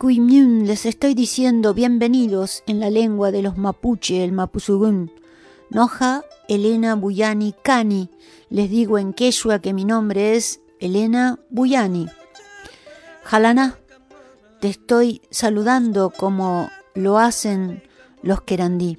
Les estoy diciendo bienvenidos en la lengua de los mapuche, el mapuzugún. Noja Elena Buyani Cani, les digo en quechua que mi nombre es Elena Buyani. Jalana, te estoy saludando como lo hacen los querandí.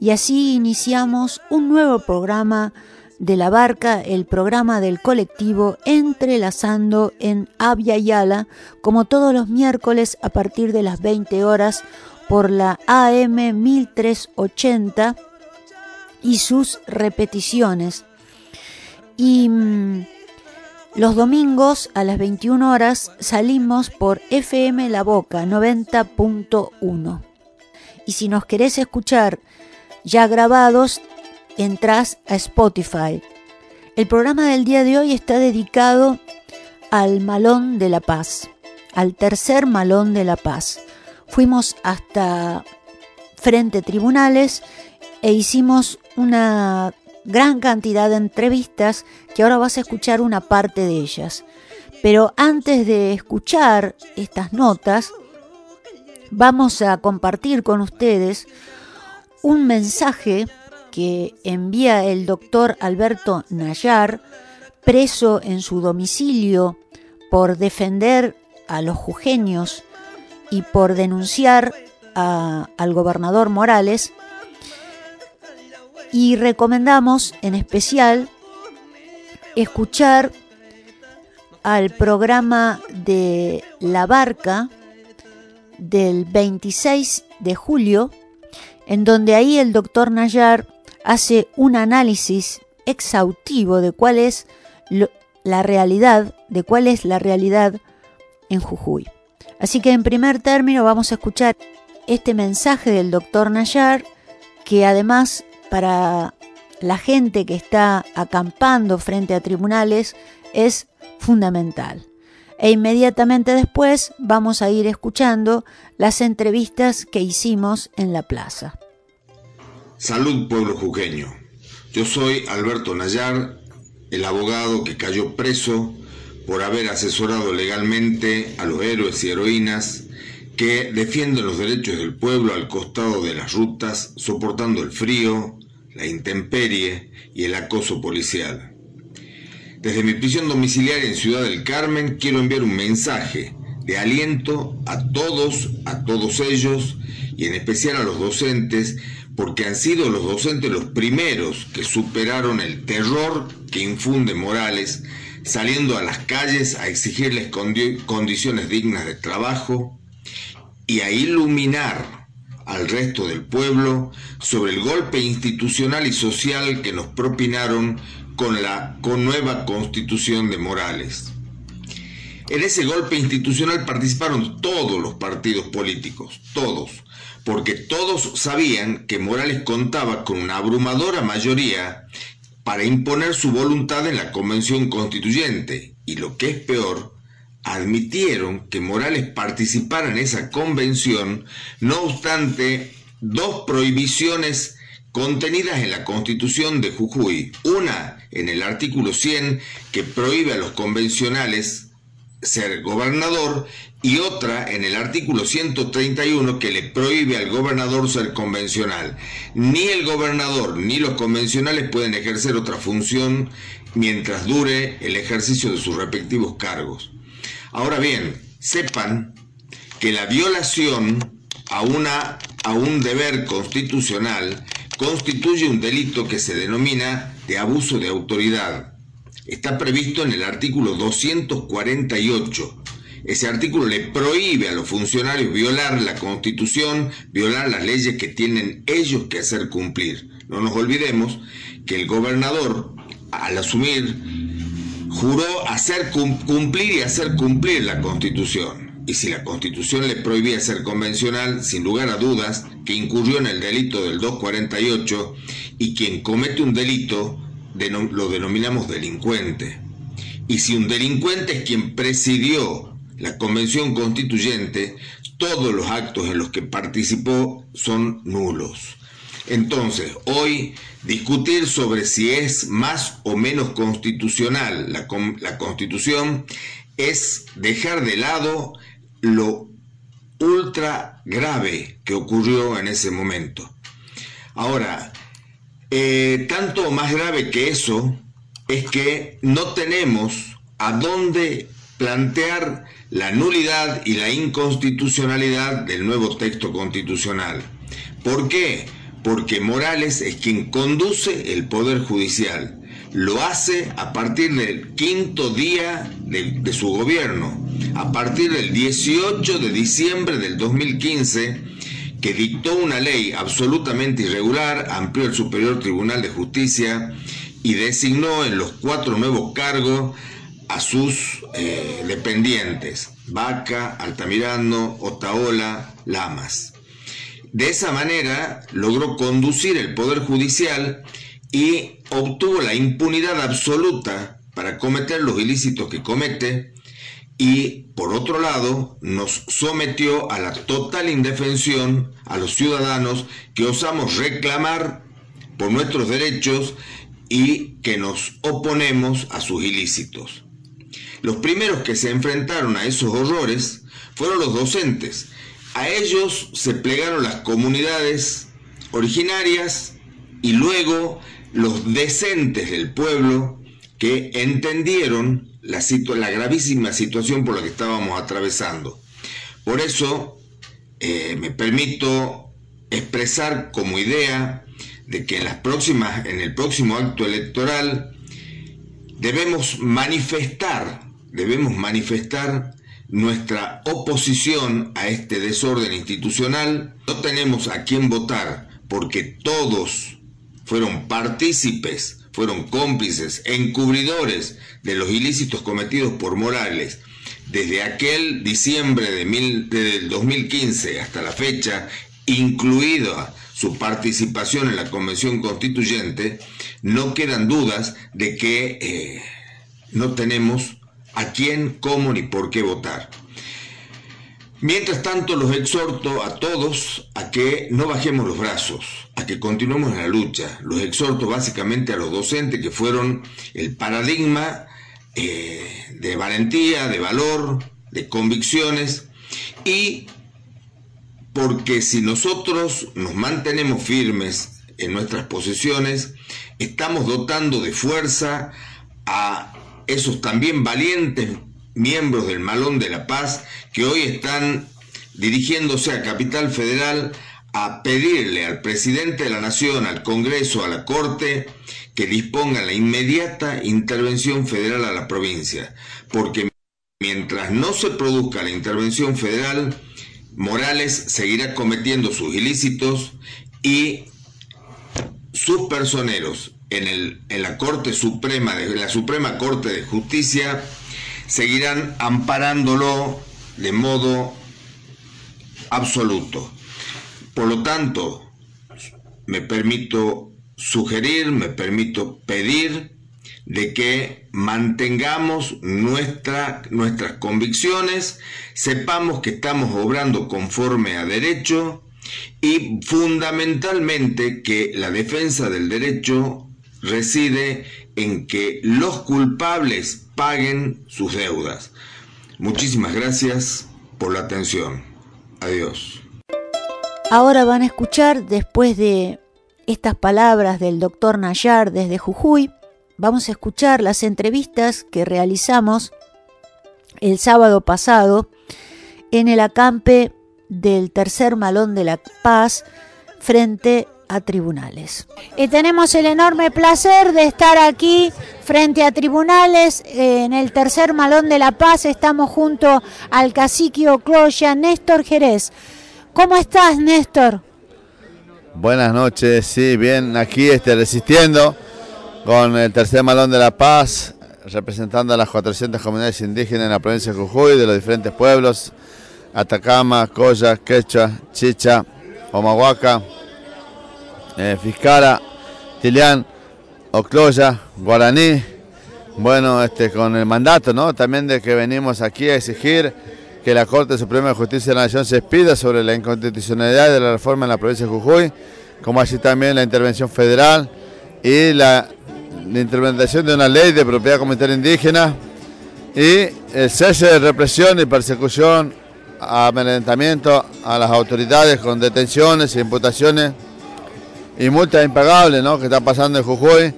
Y así iniciamos un nuevo programa de la barca el programa del colectivo Entrelazando en Abya Yala, como todos los miércoles a partir de las 20 horas por la AM 1380 y sus repeticiones. Y mm, los domingos a las 21 horas salimos por FM La Boca 90.1. Y si nos querés escuchar ya grabados, entras a Spotify. El programa del día de hoy está dedicado al Malón de la Paz, al tercer Malón de la Paz. Fuimos hasta frente tribunales e hicimos una gran cantidad de entrevistas que ahora vas a escuchar una parte de ellas. Pero antes de escuchar estas notas, vamos a compartir con ustedes un mensaje que envía el doctor Alberto Nayar, preso en su domicilio por defender a los jujeños y por denunciar al gobernador Morales. Y recomendamos en especial escuchar al programa de La Barca del 26 de julio, en donde ahí el doctor Nayar hace un análisis exhaustivo de cuál es la realidad, de cuál es la realidad en Jujuy. Así que en primer término vamos a escuchar este mensaje del doctor Nayar, que además para la gente que está acampando frente a tribunales es fundamental. E inmediatamente después vamos a ir escuchando las entrevistas que hicimos en la plaza. Salud pueblo jujeño. Yo soy Alberto Nayar, el abogado que cayó preso por haber asesorado legalmente a los héroes y heroínas que defienden los derechos del pueblo al costado de las rutas, soportando el frío, la intemperie y el acoso policial. Desde mi prisión domiciliaria en Ciudad del Carmen quiero enviar un mensaje de aliento a todos, a todos ellos y en especial a los docentes porque han sido los docentes los primeros que superaron el terror que infunde Morales, saliendo a las calles a exigirles condiciones dignas de trabajo y a iluminar al resto del pueblo sobre el golpe institucional y social que nos propinaron con la con nueva constitución de Morales. En ese golpe institucional participaron todos los partidos políticos, todos, porque todos sabían que Morales contaba con una abrumadora mayoría para imponer su voluntad en la Convención Constituyente, y lo que es peor, admitieron que Morales participara en esa convención, no obstante dos prohibiciones contenidas en la Constitución de Jujuy. Una en el artículo 100 que prohíbe a los convencionales ser gobernador y otra en el artículo 131 que le prohíbe al gobernador ser convencional. Ni el gobernador ni los convencionales pueden ejercer otra función mientras dure el ejercicio de sus respectivos cargos. Ahora bien, sepan que la violación a, una, a un deber constitucional constituye un delito que se denomina de abuso de autoridad está previsto en el artículo 248. Ese artículo le prohíbe a los funcionarios violar la constitución, violar las leyes que tienen ellos que hacer cumplir. No nos olvidemos que el gobernador, al asumir, juró hacer cumplir y hacer cumplir la constitución. Y si la constitución le prohibía ser convencional, sin lugar a dudas, que incurrió en el delito del 248 y quien comete un delito lo denominamos delincuente. Y si un delincuente es quien presidió la convención constituyente, todos los actos en los que participó son nulos. Entonces, hoy discutir sobre si es más o menos constitucional la, la constitución es dejar de lado lo ultra grave que ocurrió en ese momento. Ahora, eh, tanto más grave que eso es que no tenemos a dónde plantear la nulidad y la inconstitucionalidad del nuevo texto constitucional. ¿Por qué? Porque Morales es quien conduce el Poder Judicial. Lo hace a partir del quinto día de, su gobierno, a partir del 18 de diciembre del 2015 que dictó una ley absolutamente irregular, amplió el Superior Tribunal de Justicia y designó en los cuatro nuevos cargos a sus eh, dependientes, Vaca, Altamirano, Otaola, Lamas. De esa manera logró conducir el Poder Judicial y obtuvo la impunidad absoluta para cometer los ilícitos que comete y por otro lado nos sometió a la total indefensión a los ciudadanos que osamos reclamar por nuestros derechos y que nos oponemos a sus ilícitos. Los primeros que se enfrentaron a esos horrores fueron los docentes. A ellos se plegaron las comunidades originarias y luego los decentes del pueblo que entendieron la, gravísima situación por la que estábamos atravesando. Por eso eh, me permito expresar como idea de que en, las próximas, en el próximo acto electoral debemos manifestar, debemos manifestar nuestra oposición a este desorden institucional. No tenemos a quién votar porque todos fueron partícipes fueron cómplices, encubridores de los ilícitos cometidos por Morales desde aquel diciembre de del 2015 hasta la fecha, incluida su participación en la Convención Constituyente, no quedan dudas de que eh, no tenemos a quién, cómo ni por qué votar. Mientras tanto, los exhorto a todos a que no bajemos los brazos, a que continuemos en la lucha. Los exhorto básicamente a los docentes que fueron el paradigma eh, de valentía, de valor, de convicciones y porque si nosotros nos mantenemos firmes en nuestras posiciones, estamos dotando de fuerza a esos también valientes miembros del Malón de la Paz que hoy están dirigiéndose a Capital Federal a pedirle al presidente de la Nación, al Congreso, a la Corte, que dispongan la inmediata intervención federal a la provincia, porque mientras no se produzca la intervención federal, Morales seguirá cometiendo sus ilícitos y sus personeros en, el, en la Corte Suprema, de, la Suprema Corte de Justicia, seguirán amparándolo de modo absoluto. Por lo tanto, me permito sugerir, me permito pedir de que mantengamos nuestra, nuestras convicciones, sepamos que estamos obrando conforme a derecho y fundamentalmente que la defensa del derecho reside en que los culpables paguen sus deudas. Muchísimas gracias por la atención. Adiós. Ahora van a escuchar, después de estas palabras del doctor Nayar desde Jujuy, vamos a escuchar las entrevistas que realizamos el sábado pasado en el acampe del tercer malón de la paz frente a tribunales. Y tenemos el enorme placer de estar aquí frente a tribunales eh, en el tercer malón de la paz. Estamos junto al cacique Ocloya, Néstor Jerez. ¿Cómo estás, Néstor? Buenas noches, sí, bien, aquí este, resistiendo con el tercer malón de la paz, representando a las 400 comunidades indígenas en la provincia de Jujuy, de los diferentes pueblos, Atacama, Coya, Quechua, Chicha, Omahuaca, eh, Fiscara, Tilián, Ocloya, Guaraní, bueno, este, con el mandato ¿no? también de que venimos aquí a exigir que la Corte Suprema de Justicia de la Nación se expida sobre la inconstitucionalidad de la reforma en la provincia de Jujuy, como así también la intervención federal y la, la implementación de una ley de propiedad comunitaria indígena y el cese de represión y persecución, amedrentamiento a las autoridades con detenciones e imputaciones y multas impagables ¿no? que están pasando en Jujuy,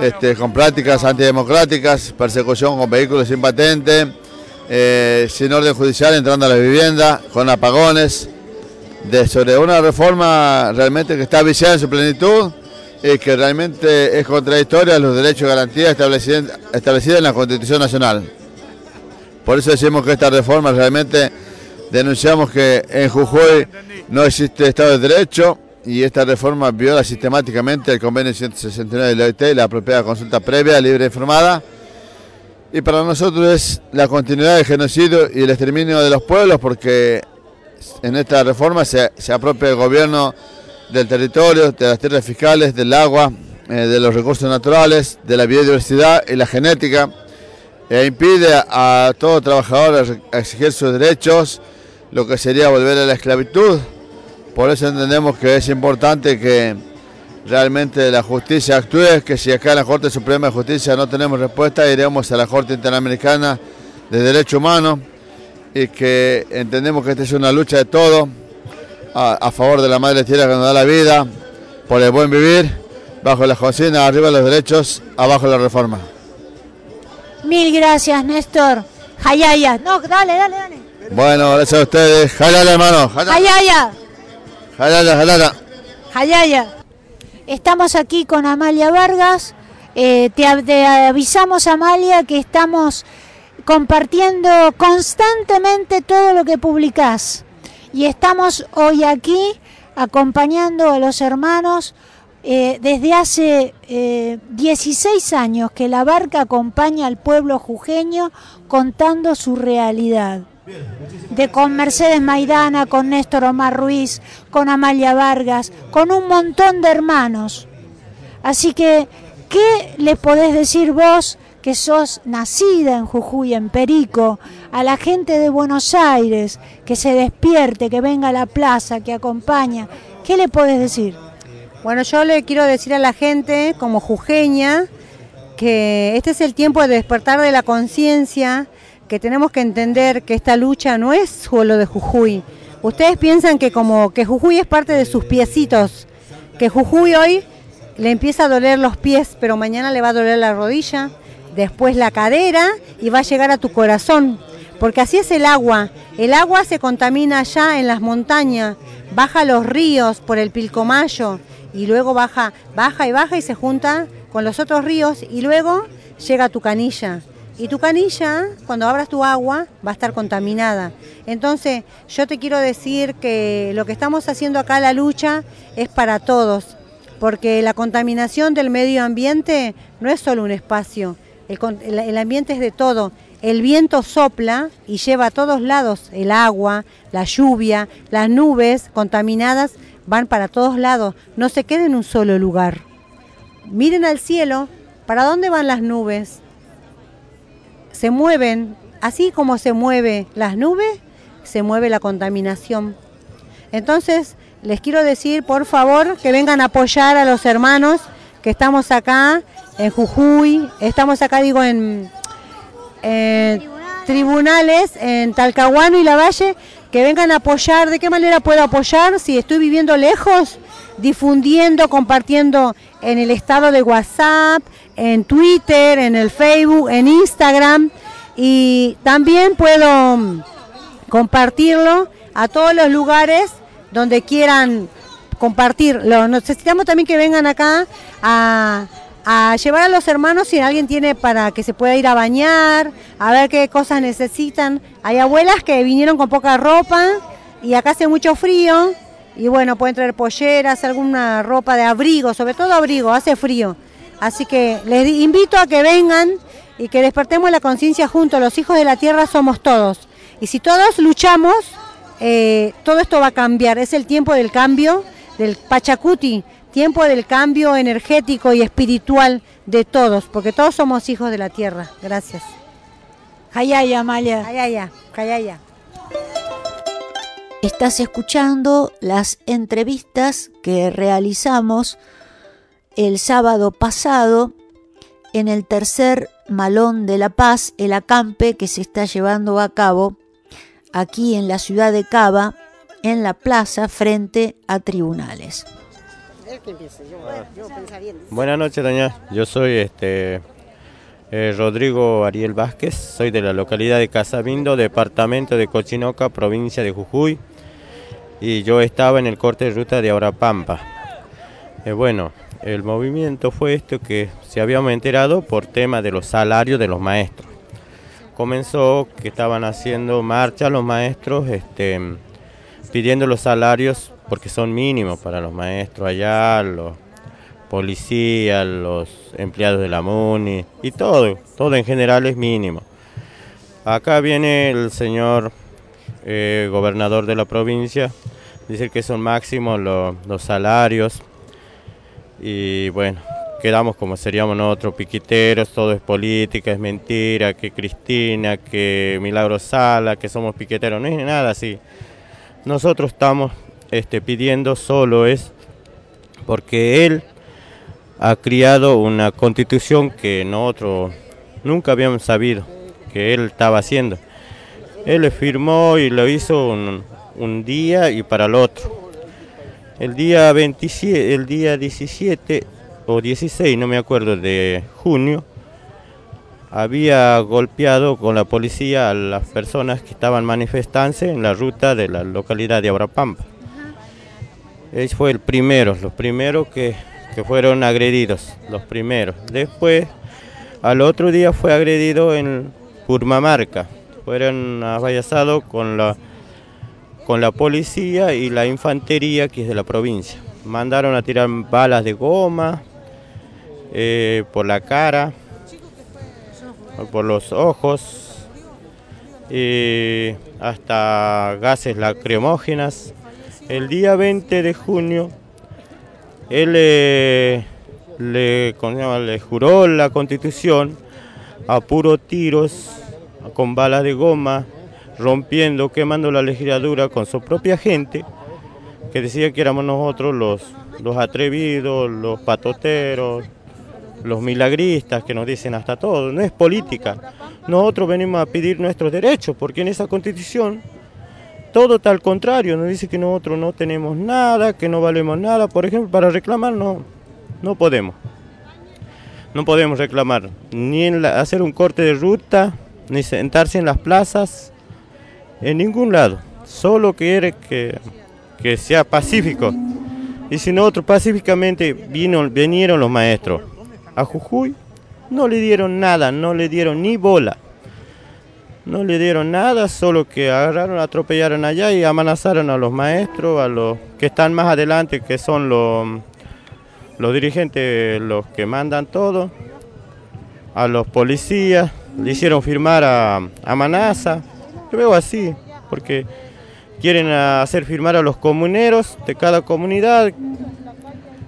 este, con prácticas antidemocráticas, persecución con vehículos sin patente, eh, sin orden judicial entrando a la vivienda, con apagones, sobre una reforma realmente que está viciada en su plenitud y que realmente es contradictoria a los derechos y garantías establecidas en la Constitución Nacional. Por eso decimos que esta reforma realmente denunciamos que en Jujuy no existe Estado de Derecho, y esta reforma viola sistemáticamente el convenio 169 de la OIT y la apropiada consulta previa, libre e informada. Y para nosotros es la continuidad del genocidio y el exterminio de los pueblos porque en esta reforma se, apropia el gobierno del territorio, de las tierras fiscales, del agua, eh, de los recursos naturales, de la biodiversidad y la genética, e impide a todo trabajador exigir sus derechos, lo que sería volver a la esclavitud. Por eso entendemos que es importante que realmente la justicia actúe, que si acá en la Corte Suprema de Justicia no tenemos respuesta, iremos a la Corte Interamericana de Derechos Humanos y que entendemos que esta es una lucha de todos a, favor de la madre tierra que nos da la vida, por el buen vivir, bajo la cocina, arriba los derechos, abajo la reforma. Mil gracias, Néstor. Hayaya. No, dale, dale, dale. Bueno, gracias a ustedes. Hayaya, hermano. Hayaya. Jalala, jalala. Hayaya. Estamos aquí con Amalia Vargas. Eh, te, te avisamos, Amalia, que estamos compartiendo constantemente todo lo que publicás. Y estamos hoy aquí acompañando a los hermanos eh, desde hace eh, 16 años que la barca acompaña al pueblo jujeño contando su realidad de con Mercedes Maidana, con Néstor Omar Ruiz, con Amalia Vargas, con un montón de hermanos. Así que, ¿qué le podés decir vos que sos nacida en Jujuy, en Perico, a la gente de Buenos Aires, que se despierte, que venga a la plaza, que acompaña? ¿Qué le podés decir? Bueno, yo le quiero decir a la gente, como jujeña, que este es el tiempo de despertar de la conciencia, que tenemos que entender que esta lucha no es solo de Jujuy. Ustedes piensan que como que Jujuy es parte de sus piecitos, que Jujuy hoy le empieza a doler los pies, pero mañana le va a doler la rodilla, después la cadera y va a llegar a tu corazón, porque así es el agua. El agua se contamina allá en las montañas, baja los ríos por el Pilcomayo y luego baja, baja y baja y se junta con los otros ríos y luego llega a tu canilla. Y tu canilla, cuando abras tu agua, va a estar contaminada. Entonces, yo te quiero decir que lo que estamos haciendo acá, la lucha, es para todos, porque la contaminación del medio ambiente no es solo un espacio, el, ambiente es de todo. El viento sopla y lleva a todos lados el agua, la lluvia, las nubes contaminadas van para todos lados, no se queda en un solo lugar. Miren al cielo, ¿para dónde van las nubes? Se mueven, así como se mueve las nubes, se mueve la contaminación. Entonces, les quiero decir, por favor, que vengan a apoyar a los hermanos que estamos acá en Jujuy, estamos acá, digo, en, tribunales en Talcahuano y La Valle que vengan a apoyar. ¿De qué manera puedo apoyar si estoy viviendo lejos? Difundiendo, compartiendo en el estado de WhatsApp, en Twitter, en el Facebook, en Instagram. Y también puedo mm, compartirlo a todos los lugares donde quieran compartirlo. Necesitamos también que vengan acá a a llevar a los hermanos si alguien tiene para que se pueda ir a bañar, a ver qué cosas necesitan. Hay abuelas que vinieron con poca ropa y acá hace mucho frío y bueno, pueden traer polleras, alguna ropa de abrigo, sobre todo abrigo, hace frío. Así que les invito a que vengan y que despertemos la conciencia juntos, los hijos de la tierra somos todos. Y si todos luchamos, eh, todo esto va a cambiar, es el tiempo del cambio, del Pachacuti, tiempo del cambio energético y espiritual de todos, porque todos somos hijos de la tierra. Gracias. Hayaya, Maya. Hayaya, Hayaya. Estás escuchando las entrevistas que realizamos el sábado pasado en el tercer Malón de la Paz, el acampe que se está llevando a cabo aquí en la ciudad de Cava, en la plaza frente a tribunales. Buenas noches, doña. Yo soy este eh, Rodrigo Ariel Vázquez, soy de la localidad de Casabindo, departamento de Cochinoca, provincia de Jujuy, y yo estaba en el corte de ruta de Aurapampa. Eh, bueno, el movimiento fue esto que se habíamos enterado por tema de los salarios de los maestros. Comenzó que estaban haciendo marcha los maestros, este, pidiendo los salarios porque son mínimos para los maestros allá, los policías, los empleados de la MUNI y todo, todo en general es mínimo. Acá viene el señor eh, gobernador de la provincia, dice que son máximos los, los salarios y bueno, quedamos como seríamos nosotros piquiteros, todo es política, es mentira, que Cristina, que Milagro Sala, que somos piqueteros, no es nada así. Nosotros estamos este, pidiendo solo es porque él ha criado una constitución que nosotros nunca habíamos sabido que él estaba haciendo. Él firmó y lo hizo un, día y para el otro. El día 27, el día 17 o 16, no me acuerdo, de junio, había golpeado con la policía a las personas que estaban manifestándose en la ruta de la localidad de Abrapampa. Él fue el primero, los primeros que, fueron agredidos, los primeros. Después, al otro día fue agredido en Purmamarca. Fueron avallazados con la, con la policía y la infantería que es de la provincia. Mandaron a tirar balas de goma eh, por la cara, por los ojos, hasta gases lacrimógenas el día 20 de junio, él le, le, juró la constitución a puro tiros, con balas de goma, rompiendo, quemando la legislatura con su propia gente, que decía que éramos nosotros los, los atrevidos, los patoteros, los milagristas que nos dicen hasta todo. No es política. Nosotros venimos a pedir nuestros derechos, porque en esa constitución todo tal contrario, nos dice que nosotros no tenemos nada, que no valemos nada. Por ejemplo, para reclamar no, no podemos. No podemos reclamar ni hacer un corte de ruta, ni sentarse en las plazas, en ningún lado. Solo quiere que, que sea pacífico. Y si nosotros pacíficamente vino, vinieron los maestros a Jujuy, no le dieron nada, no le dieron ni bola. No le dieron nada, solo que agarraron, atropellaron allá y amenazaron a los maestros, a los que están más adelante, que son los, los dirigentes, los que mandan todo, a los policías, le hicieron firmar a, a. Yo veo así, porque quieren hacer firmar a los comuneros de cada comunidad,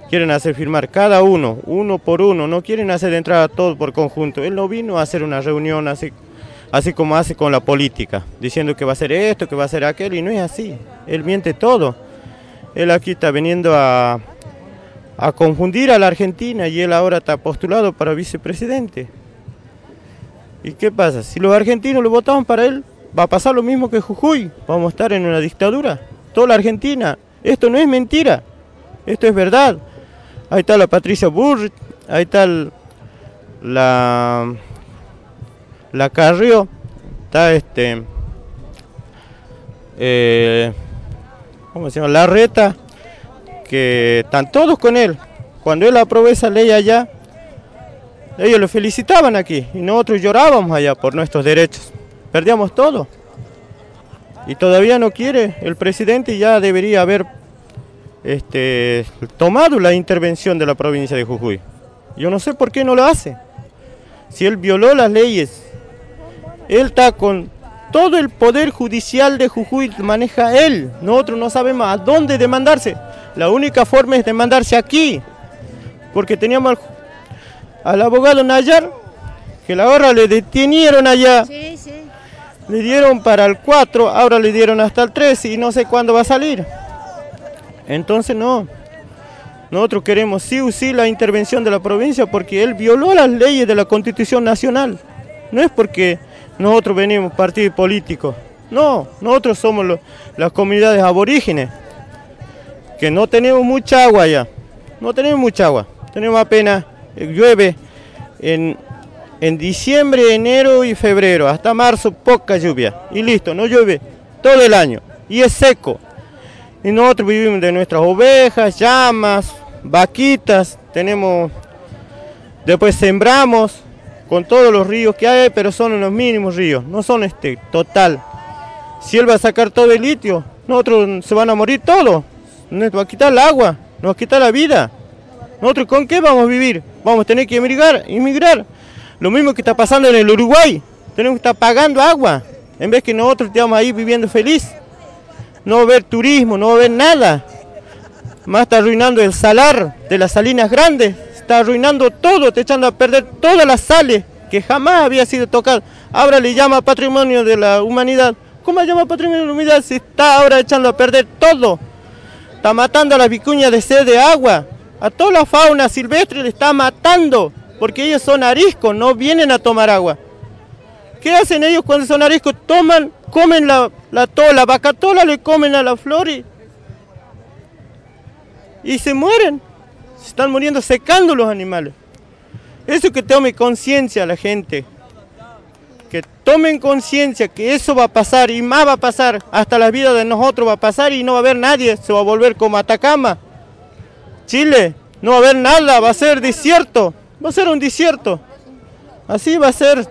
quieren hacer firmar cada uno, uno por uno, no quieren hacer entrar a todos por conjunto. Él no vino a hacer una reunión así así como hace con la política, diciendo que va a hacer esto, que va a hacer aquel, y no es así. Él miente todo. Él aquí está viniendo a, a confundir a la Argentina y él ahora está postulado para vicepresidente. ¿Y qué pasa? Si los argentinos lo votaban para él, va a pasar lo mismo que Jujuy. Vamos a estar en una dictadura. Toda la Argentina. Esto no es mentira. Esto es verdad. Ahí está la Patricia Burr, ahí está la la Carrió, está este eh, ¿cómo se llama? La Reta, que están todos con él. Cuando él aprobó esa ley allá, ellos lo felicitaban aquí y nosotros llorábamos allá por nuestros derechos. Perdíamos todo. Y todavía no quiere el presidente ya debería haber este, tomado la intervención de la provincia de Jujuy. Yo no sé por qué no lo hace. Si él violó las leyes, él está con todo el poder judicial de Jujuy, maneja él. Nosotros no sabemos a dónde demandarse. La única forma es demandarse aquí. Porque teníamos al, abogado Nayar, que la hora le detenieron allá. Le dieron para el 4, ahora le dieron hasta el 3 y no sé cuándo va a salir. Entonces no. Nosotros queremos sí o sí la intervención de la provincia porque él violó las leyes de la Constitución Nacional. No es porque nosotros venimos partido político. No, nosotros somos las comunidades aborígenes que no tenemos mucha agua allá. No tenemos mucha agua. Tenemos apenas, eh, llueve en, en diciembre, enero y febrero. Hasta marzo poca lluvia. Y listo, no llueve todo el año. Y es seco. Y nosotros vivimos de nuestras ovejas, llamas, vaquitas, tenemos, después sembramos con todos los ríos que hay, pero son los mínimos ríos, no son este total. Si él va a sacar todo el litio, nosotros se van a morir todos, nos va a quitar el agua, nos va a quitar la vida. Nosotros con qué vamos a vivir? Vamos a tener que emigrar, inmigrar. Lo mismo que está pasando en el Uruguay, tenemos que estar pagando agua, en vez que nosotros estemos ahí viviendo feliz no haber turismo, no haber nada. Más está arruinando el salar de las salinas grandes, está arruinando todo, está echando a perder todas las sales que jamás había sido tocado. Ahora le llama patrimonio de la humanidad. ¿Cómo le llama patrimonio de la humanidad si está ahora echando a perder todo? Está matando a las vicuñas de sed de agua. A toda la fauna silvestre le está matando porque ellos son ariscos, no vienen a tomar agua. ¿Qué hacen ellos cuando son ariscos? Toman comen la, la tola, le comen a la flor y, se mueren. Se están muriendo secando los animales. Eso que tome conciencia la gente. Que tomen conciencia que eso va a pasar y más va a pasar. Hasta la vida de nosotros va a pasar y no va a haber nadie. Se va a volver como Atacama. Chile, no va a haber nada, va a ser desierto. Va a ser un desierto. Así va a ser.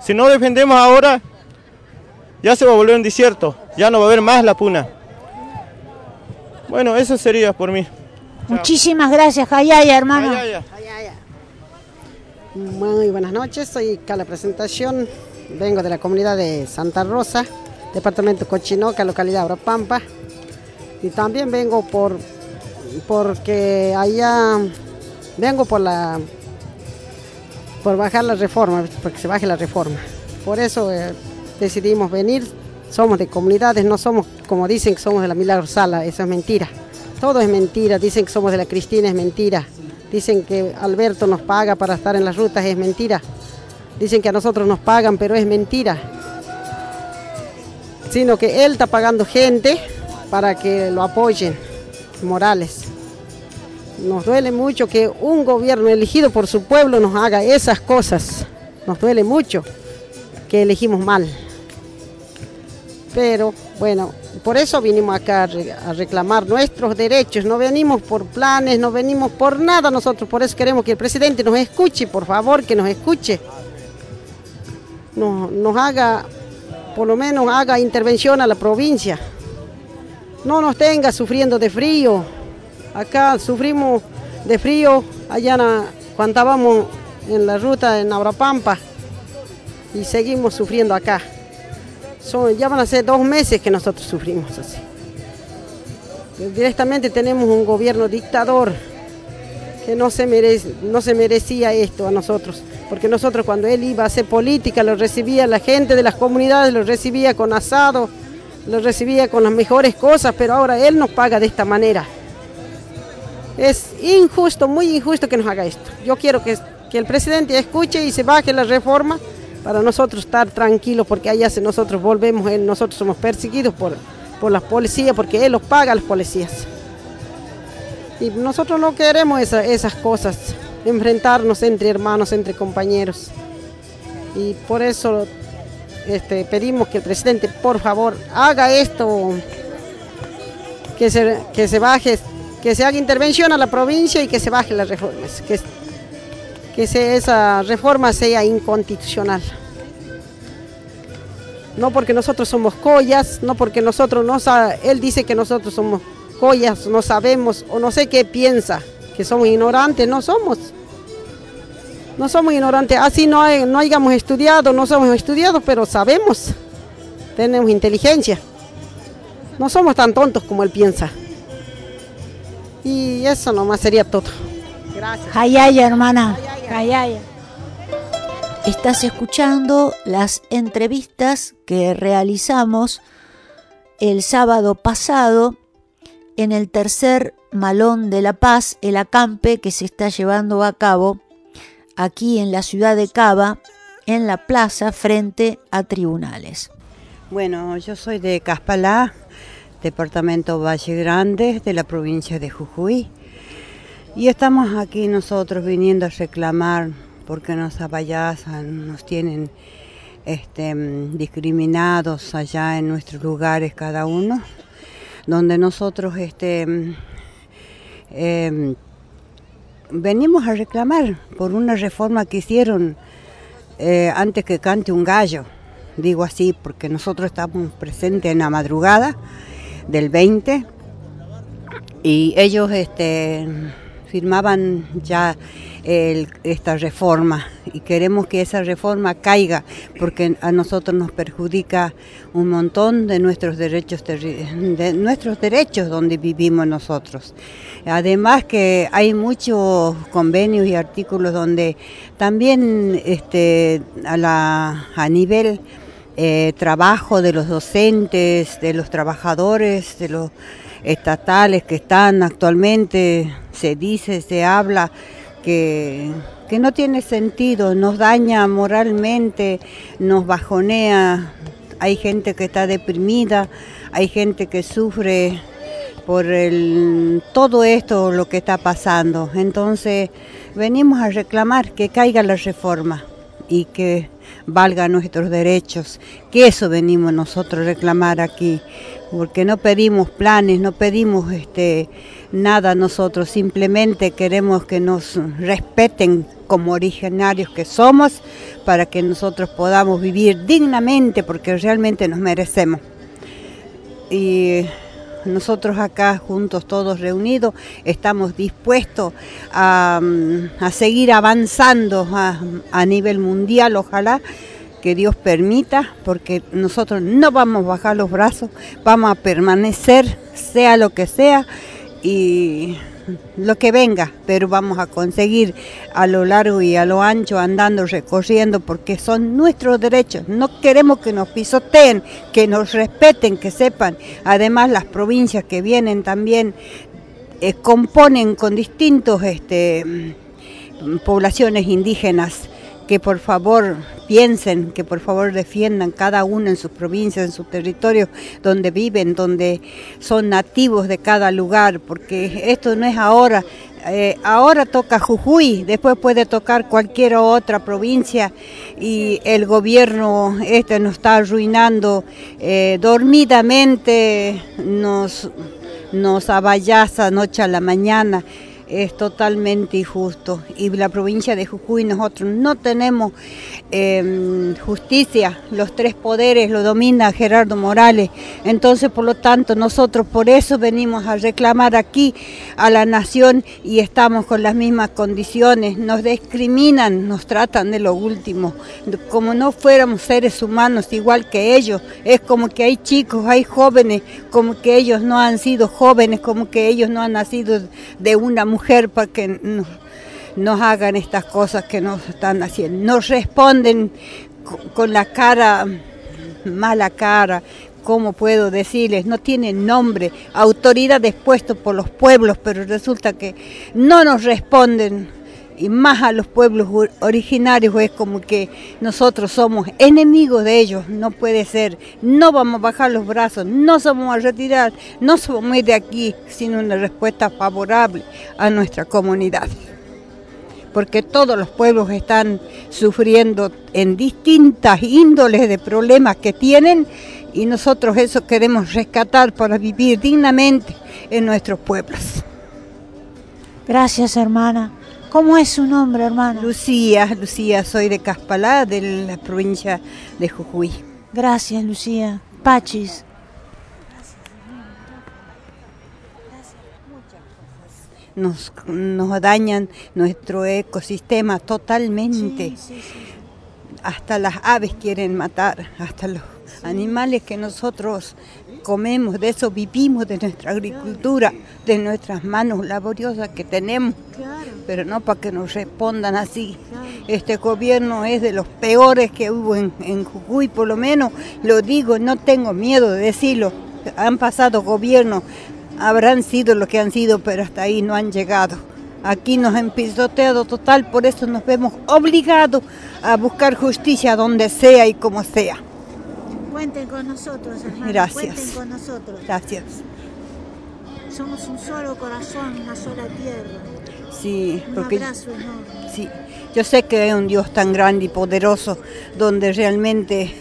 Si no defendemos ahora, ya se va a volver un desierto, ya no va a haber más la puna. Bueno, eso sería por mí. Muchísimas gracias, Jayaya, hermano. Muy buenas noches, soy la Presentación, vengo de la comunidad de Santa Rosa, departamento Cochinoca, localidad Europampa. Y también vengo por porque allá vengo por la por bajar la reforma, porque se baje la reforma. Por eso eh, decidimos venir. Somos de comunidades, no somos como dicen que somos de la Milagro Sala, eso es mentira. Todo es mentira, dicen que somos de la Cristina, es mentira. Dicen que Alberto nos paga para estar en las rutas, es mentira. Dicen que a nosotros nos pagan, pero es mentira. Sino que él está pagando gente para que lo apoyen, Morales. Nos duele mucho que un gobierno elegido por su pueblo nos haga esas cosas. Nos duele mucho que elegimos mal. Pero bueno, por eso vinimos acá a reclamar nuestros derechos, no venimos por planes, no venimos por nada nosotros, por eso queremos que el presidente nos escuche, por favor, que nos escuche, nos, haga, por lo menos haga intervención a la provincia, no nos tenga sufriendo de frío, acá sufrimos de frío allá cuando estábamos en la ruta en Abrapampa y seguimos sufriendo acá ya van a ser dos meses que nosotros sufrimos así. Directamente tenemos un gobierno dictador que no se, merece, no se merecía esto a nosotros, porque nosotros cuando él iba a hacer política lo recibía la gente de las comunidades, lo recibía con asado, lo recibía con las mejores cosas, pero ahora él nos paga de esta manera. Es injusto, muy injusto que nos haga esto. Yo quiero que, el presidente escuche y se baje la reforma para nosotros estar tranquilos, porque allá si nosotros volvemos, eh, nosotros somos perseguidos por, por las policías, porque él los paga a las policías. Y nosotros no queremos esas cosas, enfrentarnos entre hermanos, entre compañeros. Y por eso este, pedimos que el presidente, por favor, haga esto, que se, que se baje, que se haga intervención a la provincia y que se baje las reformas, que, que esa reforma sea inconstitucional. No porque nosotros somos collas, no porque nosotros no él dice que nosotros somos collas, no sabemos o no sé qué piensa, que somos ignorantes, no somos. No somos ignorantes, así no, no hayamos estudiado, no somos estudiados, pero sabemos, tenemos inteligencia. No somos tan tontos como él piensa. Y eso nomás sería todo. Gracias. Hayaya, hermana. Hayaya. Estás escuchando las entrevistas que realizamos el sábado pasado en el tercer Malón de la Paz, el acampe que se está llevando a cabo aquí en la ciudad de Cava, en la plaza frente a tribunales. Bueno, yo soy de Caspalá, departamento Valle Grande, de la provincia de Jujuy. Y estamos aquí nosotros viniendo a reclamar porque nos abayazan, nos tienen este, discriminados allá en nuestros lugares cada uno, donde nosotros este, em, venimos a reclamar por una reforma que hicieron eh, antes que cante un gallo. Digo así porque nosotros estamos presentes en la madrugada del 20 y ellos este, firmaban ya esta reforma y queremos que esa reforma caiga porque a nosotros nos perjudica un montón de nuestros derechos de nuestros derechos donde vivimos nosotros. Además que hay muchos convenios y artículos donde también este, a, la, a nivel eh, trabajo de los docentes, de los trabajadores, de los estatales que están actualmente, se dice, se habla que, que no tiene sentido, nos daña moralmente, nos bajonea, hay gente que está deprimida, hay gente que sufre por el, todo esto lo que está pasando. Entonces venimos a reclamar que caiga la reforma y que valga nuestros derechos, que eso venimos nosotros a reclamar aquí, porque no pedimos planes, no pedimos este nada nosotros, simplemente queremos que nos respeten como originarios que somos para que nosotros podamos vivir dignamente porque realmente nos merecemos. Nosotros acá juntos, todos reunidos, estamos dispuestos a, mm, seguir avanzando a, nivel mundial, ojalá que Dios permita, porque nosotros no vamos a bajar los brazos, vamos a permanecer, sea lo que sea, y lo que venga, pero vamos a conseguir a lo largo y a lo ancho andando, recorriendo, porque son nuestros derechos. No queremos que nos pisoteen, que nos respeten, que sepan. Además, las provincias que vienen también eh, componen con distintos este, poblaciones indígenas que por favor piensen, que por favor defiendan cada uno en sus provincias, en sus territorios donde viven, donde son nativos de cada lugar, porque esto no es ahora. Eh, ahora toca Jujuy, después puede tocar cualquier otra provincia y el gobierno este nos está arruinando eh, dormidamente, nos, nos abayaza noche a la mañana es totalmente injusto. Y la provincia de Jujuy nosotros no tenemos em, justicia, los tres poderes lo domina Gerardo Morales. Entonces, por lo tanto, nosotros por eso venimos a reclamar aquí a la nación y estamos con las mismas condiciones. Nos discriminan, nos tratan de lo último, como no fuéramos seres humanos igual que ellos. Es como que hay chicos, hay jóvenes, como que ellos no han sido jóvenes, como que ellos no han nacido de una mujer mujer para que nos, hagan estas cosas que nos están haciendo. Nos responden con la cara, mala cara, ¿cómo puedo decirles? No tienen nombre, autoridad puestas por los pueblos, pero resulta que no nos responden y más a los pueblos originarios es como que nosotros somos enemigos de ellos, no puede ser, no vamos a bajar los brazos, no somos a retirar, no somos de aquí sin una respuesta favorable a nuestra comunidad. Porque todos los pueblos están sufriendo en distintas índoles de problemas que tienen y nosotros eso queremos rescatar para vivir dignamente en nuestros pueblos. Gracias, hermana. ¿Cómo es su nombre, hermana? Lucía, Lucía, soy de Caspalá, de la provincia de Jujuy. Gracias, Lucía. Pachis. Nos, nos dañan nuestro ecosistema totalmente. Hasta las aves quieren matar, hasta los animales que nosotros comemos, de eso vivimos, de nuestra agricultura, de nuestras manos laboriosas que tenemos, pero no para que nos respondan así. Este gobierno es de los peores que hubo en, en Jujuy, por lo menos lo digo, no tengo miedo de decirlo. Han pasado gobiernos, habrán sido lo que han sido, pero hasta ahí no han llegado. Aquí nos han pisoteado total, por eso nos vemos obligados a buscar justicia donde sea y como sea. Cuenten con nosotros, hermano. Gracias. Cuenten con nosotros. Gracias. Somos un solo corazón, una sola tierra. Sí, Un porque abrazo enorme. sí, yo sé que hay un Dios tan grande y poderoso donde realmente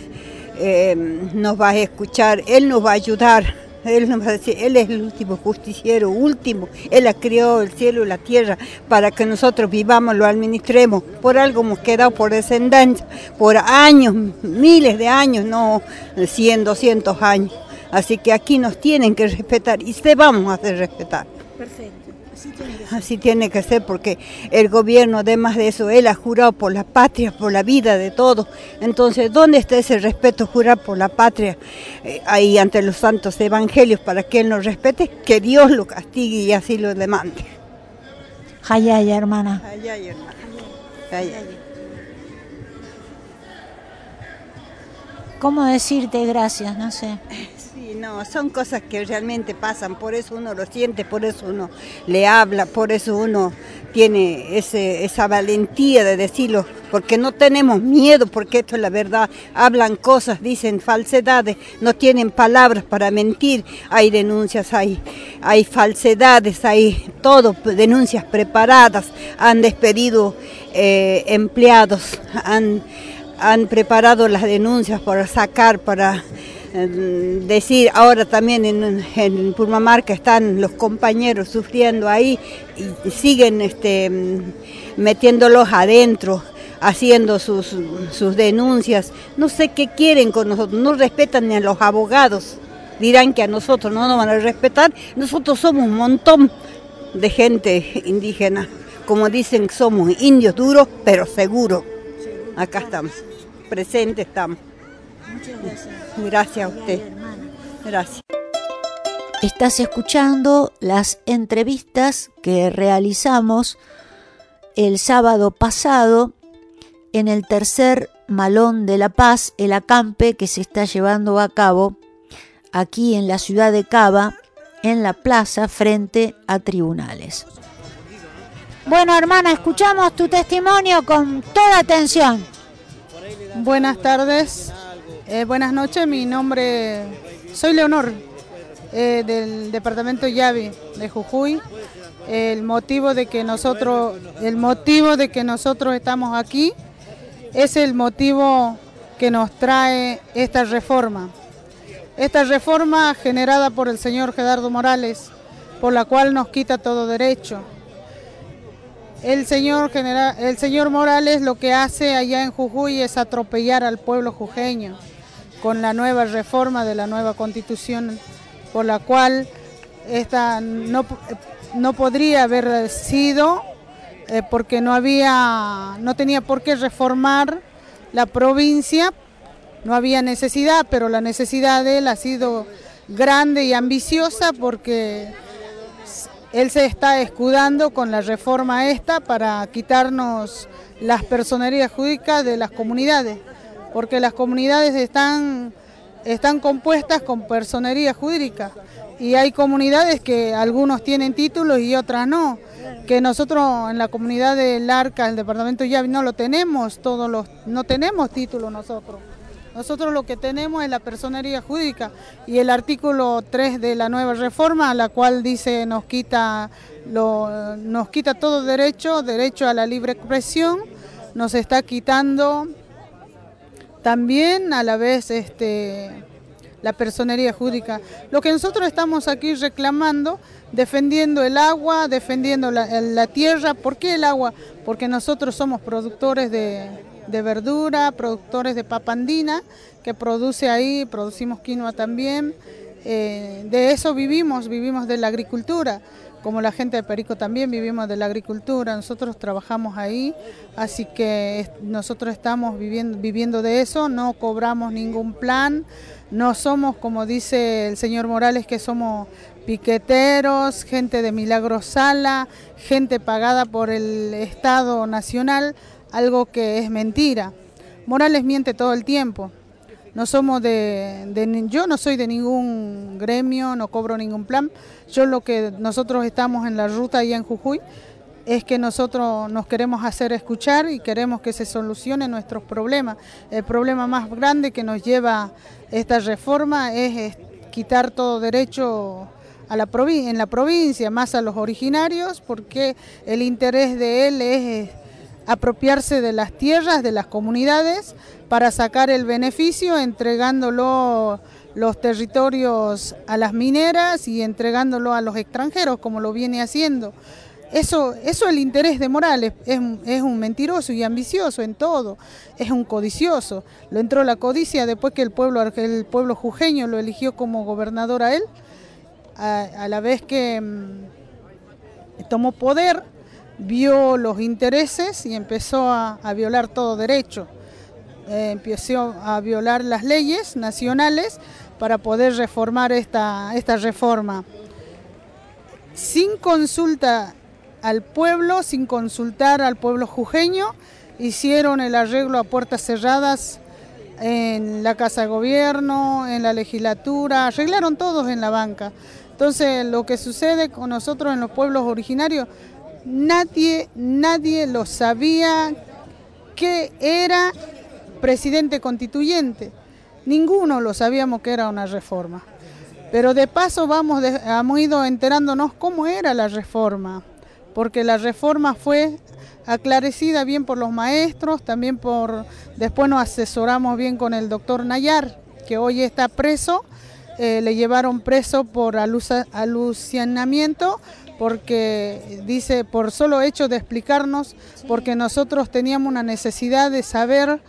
eh, nos va a escuchar, Él nos va a ayudar. Él nos va a decir, Él es el último justiciero, último. Él ha creado el cielo y la tierra para que nosotros vivamos, lo administremos. Por algo hemos quedado por descendencia, por años, miles de años, no 100, 200 años. Así que aquí nos tienen que respetar y se vamos a hacer respetar. Perfecto. Así tiene que ser. Así tiene que ser porque el gobierno, además de eso, él ha jurado por la patria, por la vida de todos. Entonces, ¿dónde está ese respeto jurar por la patria eh, ahí ante los santos evangelios para que él nos respete? Que Dios lo castigue y así lo demande. Hayaya, hermana. Ay, ay, hermano. Ay, ay. ¿Cómo decirte gracias? No sé. No, son cosas que realmente pasan, por eso uno lo siente, por eso uno le habla, por eso uno tiene ese, esa valentía de decirlo, porque no tenemos miedo, porque esto es la verdad, hablan cosas, dicen falsedades, no tienen palabras para mentir, hay denuncias, hay, hay falsedades, hay todo, denuncias preparadas, han despedido eh, empleados, han, han preparado las denuncias para sacar, para decir, ahora también en, en Purmamarca están los compañeros sufriendo ahí y siguen este, metiéndolos adentro, haciendo sus, sus denuncias. No sé qué quieren con nosotros, no respetan ni a los abogados. Dirán que a nosotros no nos van a respetar. Nosotros somos un montón de gente indígena. Como dicen, somos indios duros, pero seguros. Acá estamos, presentes estamos. Muchas gracias. Gracias a usted. Gracias. Estás escuchando las entrevistas que realizamos el sábado pasado en el tercer Malón de la Paz, el acampe que se está llevando a cabo aquí en la ciudad de Cava, en la plaza frente a tribunales. Bueno, hermana, escuchamos tu testimonio con toda atención. Buenas tardes, eh, buenas noches, mi nombre, soy Leonor, eh, del departamento Yavi de Jujuy. El motivo de que nosotros, el motivo de que nosotros estamos aquí es el motivo que nos trae esta reforma. Esta reforma generada por el señor Gerardo Morales, por la cual nos quita todo derecho. El señor, el señor Morales lo que hace allá en Jujuy es atropellar al pueblo jujeño con la nueva reforma de la nueva constitución, por la cual esta no, no podría haber sido eh, porque no había, no tenía por qué reformar la provincia, no había necesidad, pero la necesidad de él ha sido grande y ambiciosa porque él se está escudando con la reforma esta para quitarnos las personerías jurídicas de las comunidades, porque las comunidades están, están compuestas con personería jurídica y hay comunidades que algunos tienen títulos y otras no. que nosotros en la comunidad del Arca, el departamento Yavi, no lo tenemos, todos los, no tenemos título nosotros. Nosotros lo que tenemos es la personería jurídica y el artículo 3 de la nueva reforma, la cual dice nos quita, lo, nos quita todo derecho, derecho a la libre expresión, nos está quitando también a la vez este, la personería jurídica. Lo que nosotros estamos aquí reclamando, defendiendo el agua, defendiendo la, tierra. ¿Por qué el agua? Porque nosotros somos productores de, verdura, productores de papandina, que produce ahí, producimos quinoa también. Eh, de eso vivimos, vivimos de la agricultura como la gente de Perico también vivimos de la agricultura, nosotros trabajamos ahí, así que nosotros estamos viviendo, de eso, no cobramos ningún plan, no somos, como dice el señor Morales, que somos piqueteros, gente de Milagro Sala, gente pagada por el Estado Nacional, algo que es mentira. Morales miente todo el tiempo no somos de, yo no soy de ningún gremio, no cobro ningún plan. Yo lo que nosotros estamos en la ruta allá en Jujuy es que nosotros nos queremos hacer escuchar y queremos que se solucionen nuestros problemas. El problema más grande que nos lleva esta reforma es, quitar todo derecho a la en la provincia, más a los originarios, porque el interés de él es apropiarse de las tierras de las comunidades para sacar el beneficio entregándolo los territorios a las mineras y entregándolo a los extranjeros como lo viene haciendo. Eso, eso es el interés de Morales, es, es, un mentiroso y ambicioso en todo, es un codicioso. Lo entró la codicia después que el pueblo, el pueblo jujeño lo eligió como gobernador a él, a, la vez que mm, tomó poder, vio los intereses y empezó a, violar todo derecho. Eh, empezó a violar las leyes nacionales para poder reformar esta, esta reforma. Sin consulta al pueblo, sin consultar al pueblo jujeño, hicieron el arreglo a puertas cerradas en la Casa de Gobierno, en la legislatura, arreglaron todos en la banca. Entonces, lo que sucede con nosotros en los pueblos originarios nadie, nadie lo sabía que era presidente constituyente. Ninguno lo sabíamos que era una reforma. Pero de paso vamos hemos ido enterándonos cómo era la reforma, porque la reforma fue aclarecida bien por los maestros, también por después nos asesoramos bien con el doctor Nayar, que hoy está preso, eh, le llevaron preso por alucinamiento porque dice, por solo hecho de explicarnos, porque nosotros teníamos una necesidad de saber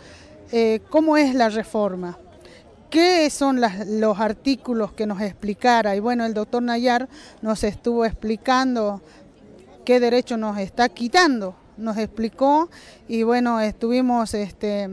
eh, cómo es la reforma, qué son los artículos que nos explicara. Y bueno, el doctor Nayar nos estuvo explicando qué derecho nos está quitando, nos explicó y bueno, estuvimos este,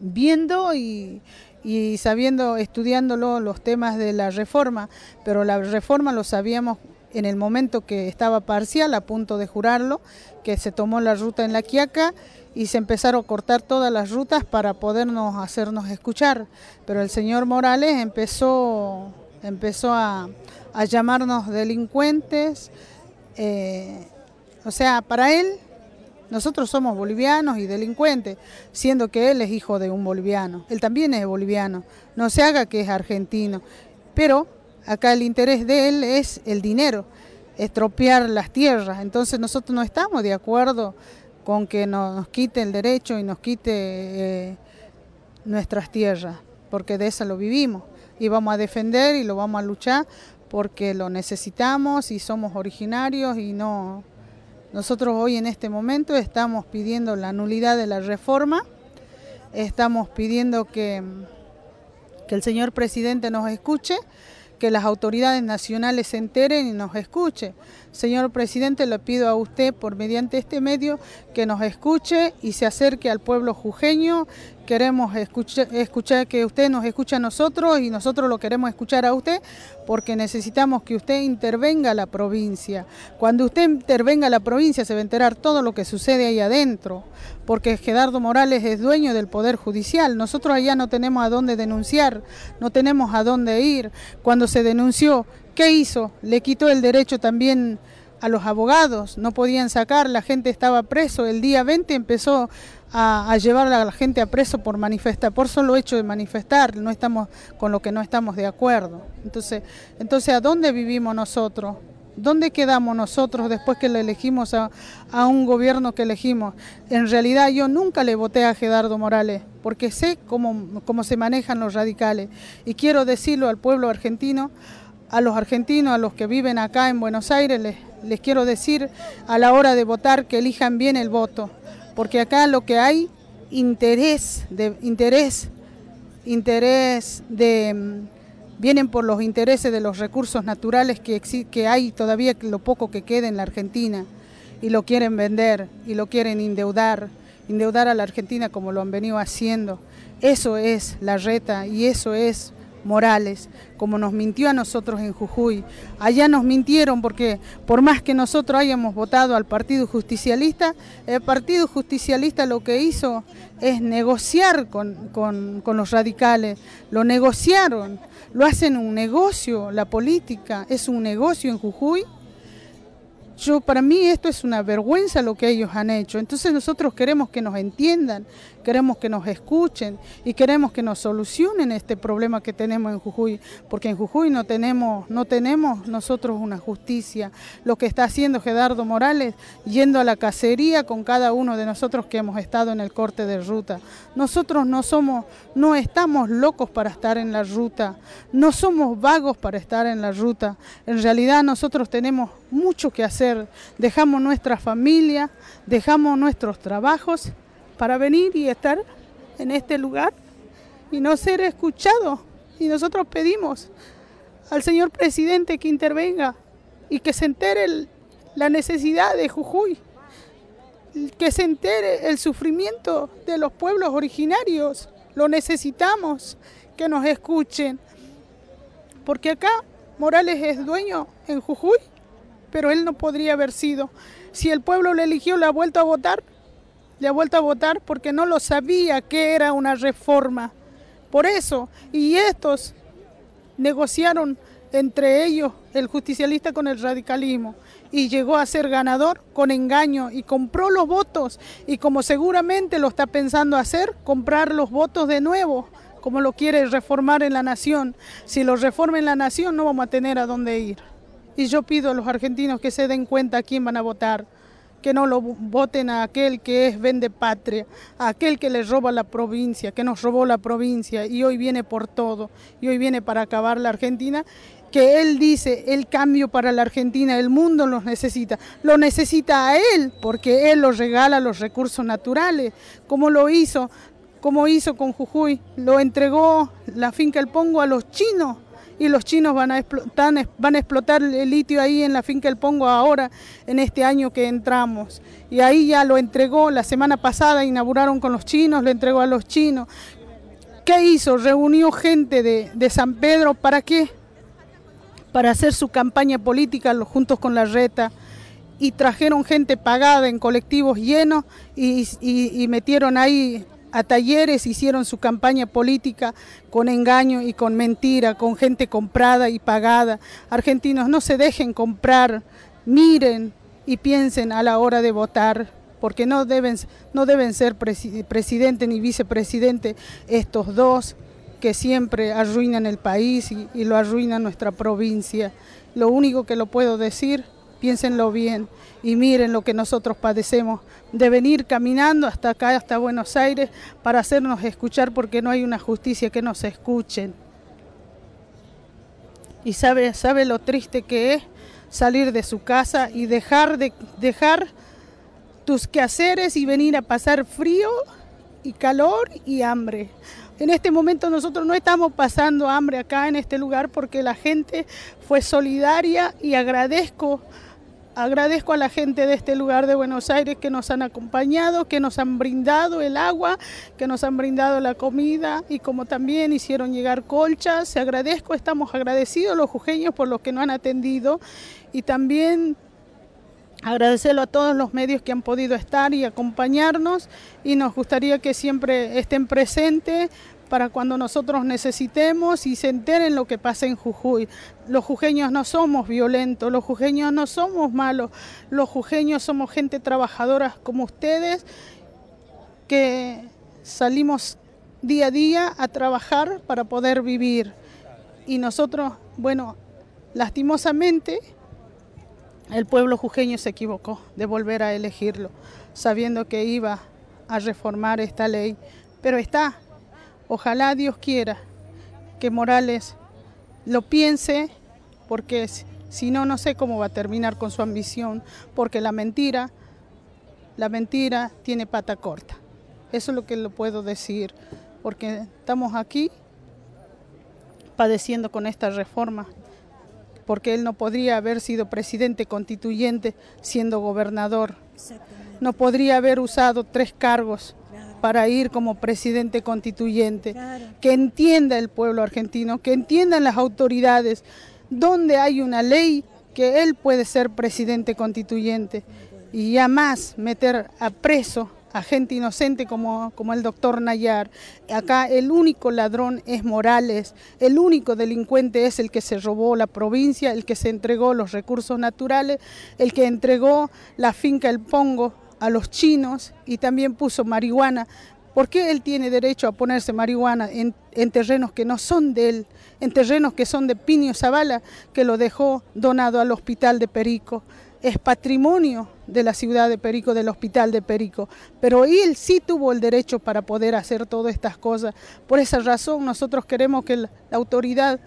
viendo y, y sabiendo, estudiándolo los temas de la reforma, pero la reforma lo sabíamos en el momento que estaba parcial, a punto de jurarlo, que se tomó la ruta en la Quiaca y se empezaron a cortar todas las rutas para podernos hacernos escuchar. Pero el señor Morales empezó, empezó a, llamarnos delincuentes. Eh, o sea, para él, nosotros somos bolivianos y delincuentes, siendo que él es hijo de un boliviano. Él también es boliviano. No se haga que es argentino. Pero Acá el interés de él es el dinero, estropear las tierras. Entonces nosotros no estamos de acuerdo con que nos quite el derecho y nos quite eh, nuestras tierras, porque de eso lo vivimos. Y vamos a defender y lo vamos a luchar porque lo necesitamos y somos originarios y no... Nosotros hoy en este momento estamos pidiendo la nulidad de la reforma, estamos pidiendo que, que el señor presidente nos escuche que las autoridades nacionales se enteren y nos escuchen. Señor presidente, le pido a usted, por mediante este medio, que nos escuche y se acerque al pueblo jujeño. Queremos escuchar, que usted nos escuche a nosotros y nosotros lo queremos escuchar a usted porque necesitamos que usted intervenga la provincia. Cuando usted intervenga la provincia se va a enterar todo lo que sucede ahí adentro, porque Gerardo Morales es dueño del Poder Judicial. Nosotros allá no tenemos a dónde denunciar, no tenemos a dónde ir. Cuando se denunció, ¿qué hizo? Le quitó el derecho también a los abogados, no podían sacar, la gente estaba preso. El día 20 empezó a, llevar a la gente a preso por manifestar, por solo hecho de manifestar, no estamos con lo que no estamos de acuerdo. Entonces, entonces ¿a dónde vivimos nosotros? ¿Dónde quedamos nosotros después que le elegimos a, un gobierno que elegimos? En realidad yo nunca le voté a Gerardo Morales, porque sé cómo, cómo se manejan los radicales. Y quiero decirlo al pueblo argentino, a los argentinos, a los que viven acá en Buenos Aires, les, quiero decir a la hora de votar que elijan bien el voto porque acá lo que hay interés de interés interés de mm, vienen por los intereses de los recursos naturales que, que hay todavía lo poco que queda en la Argentina y lo quieren vender y lo quieren endeudar, endeudar a la Argentina como lo han venido haciendo. Eso es la reta y eso es Morales, como nos mintió a nosotros en Jujuy. Allá nos mintieron porque por más que nosotros hayamos votado al Partido Justicialista, el Partido Justicialista lo que hizo es negociar con, con los radicales, lo negociaron, lo hacen un negocio, la política es un negocio en Jujuy yo, para mí esto es una vergüenza lo que ellos han hecho. Entonces nosotros queremos que nos entiendan, queremos que nos escuchen y queremos que nos solucionen este problema que tenemos en Jujuy, porque en Jujuy no tenemos, no tenemos nosotros una justicia. Lo que está haciendo Gerardo Morales, yendo a la cacería con cada uno de nosotros que hemos estado en el corte de ruta. Nosotros no somos, no estamos locos para estar en la ruta, no somos vagos para estar en la ruta. En realidad nosotros tenemos mucho que hacer. Dejamos nuestra familia, dejamos nuestros trabajos para venir y estar en este lugar y no ser escuchados. Y nosotros pedimos al señor presidente que intervenga y que se entere la necesidad de Jujuy, que se entere el sufrimiento de los pueblos originarios. Lo necesitamos, que nos escuchen. Porque acá Morales es dueño en Jujuy pero él no podría haber sido. Si el pueblo le eligió, le ha vuelto a votar, le ha vuelto a votar porque no lo sabía que era una reforma. Por eso, y estos negociaron entre ellos el justicialista con el radicalismo y llegó a ser ganador con engaño y compró los votos y como seguramente lo está pensando hacer, comprar los votos de nuevo, como lo quiere reformar en la nación. Si lo reforma en la nación no vamos a tener a dónde ir. Y yo pido a los argentinos que se den cuenta a quién van a votar, que no lo voten a aquel que es vende patria, a aquel que les roba la provincia, que nos robó la provincia y hoy viene por todo, y hoy viene para acabar la Argentina, que él dice el cambio para la Argentina, el mundo los necesita, lo necesita a él, porque él los regala los recursos naturales, como lo hizo, como hizo con Jujuy, lo entregó la finca El Pongo a los chinos y los chinos van a, explotar, el litio ahí en la finca El Pongo ahora, en este año que entramos. Y ahí ya lo entregó, la semana pasada inauguraron con los chinos, lo entregó a los chinos. ¿Qué hizo? Reunió gente de, de San Pedro, ¿para qué? Para hacer su campaña política juntos con la reta y trajeron gente pagada en colectivos llenos y, y metieron ahí a talleres, hicieron su campaña política con engaño y con mentira, con gente comprada y pagada. Argentinos, no se dejen comprar, miren y piensen a la hora de votar, porque no deben, no deben ser presidente ni vicepresidente estos dos que siempre arruinan el país y, y lo arruinan nuestra provincia. Lo único que lo puedo decir piénsenlo bien y miren lo que nosotros padecemos de venir caminando hasta acá, hasta Buenos Aires, para hacernos escuchar porque no hay una justicia que nos escuchen. Y sabe, sabe lo triste que es salir de su casa y dejar de dejar tus quehaceres y venir a pasar frío y calor y hambre. En este momento nosotros no estamos pasando hambre acá en este lugar porque la gente fue solidaria y agradezco Agradezco a la gente de este lugar de Buenos Aires que nos han acompañado, que nos han brindado el agua, que nos han brindado la comida y como también hicieron llegar colchas. Se agradezco, estamos agradecidos los jujeños por los que nos han atendido y también agradecerlo a todos los medios que han podido estar y acompañarnos y nos gustaría que siempre estén presentes para cuando nosotros necesitemos y se enteren lo que pasa en Jujuy. Los jujeños no somos violentos, los jujeños no somos malos, los jujeños somos gente trabajadora como ustedes que salimos día a día a trabajar para poder vivir. Y nosotros, bueno, lastimosamente, el pueblo jujeño se equivocó de volver a elegirlo, sabiendo que iba a reformar esta ley. Pero está, Ojalá Dios quiera que Morales lo piense, porque si no, no sé cómo va a terminar con su ambición, porque la mentira, la mentira tiene pata corta. Eso es lo que lo puedo decir, porque estamos aquí padeciendo con esta reforma, porque él no podría haber sido presidente constituyente siendo gobernador. No podría haber usado tres cargos para ir como presidente constituyente, que entienda el pueblo argentino, que entiendan las autoridades, donde hay una ley que él puede ser presidente constituyente y ya más meter a preso a gente inocente como, como el doctor Nayar. Acá el único ladrón es Morales, el único delincuente es el que se robó la provincia, el que se entregó los recursos naturales, el que entregó la finca El Pongo a los chinos y también puso marihuana. ¿Por qué él tiene derecho a ponerse marihuana en, terrenos que no son de él, en terrenos que son de Pinio Zavala, que lo dejó donado al hospital de Perico? Es patrimonio de la ciudad de Perico, del hospital de Perico, pero él sí tuvo el derecho para poder hacer todas estas cosas. Por esa razón nosotros queremos que la, autoridad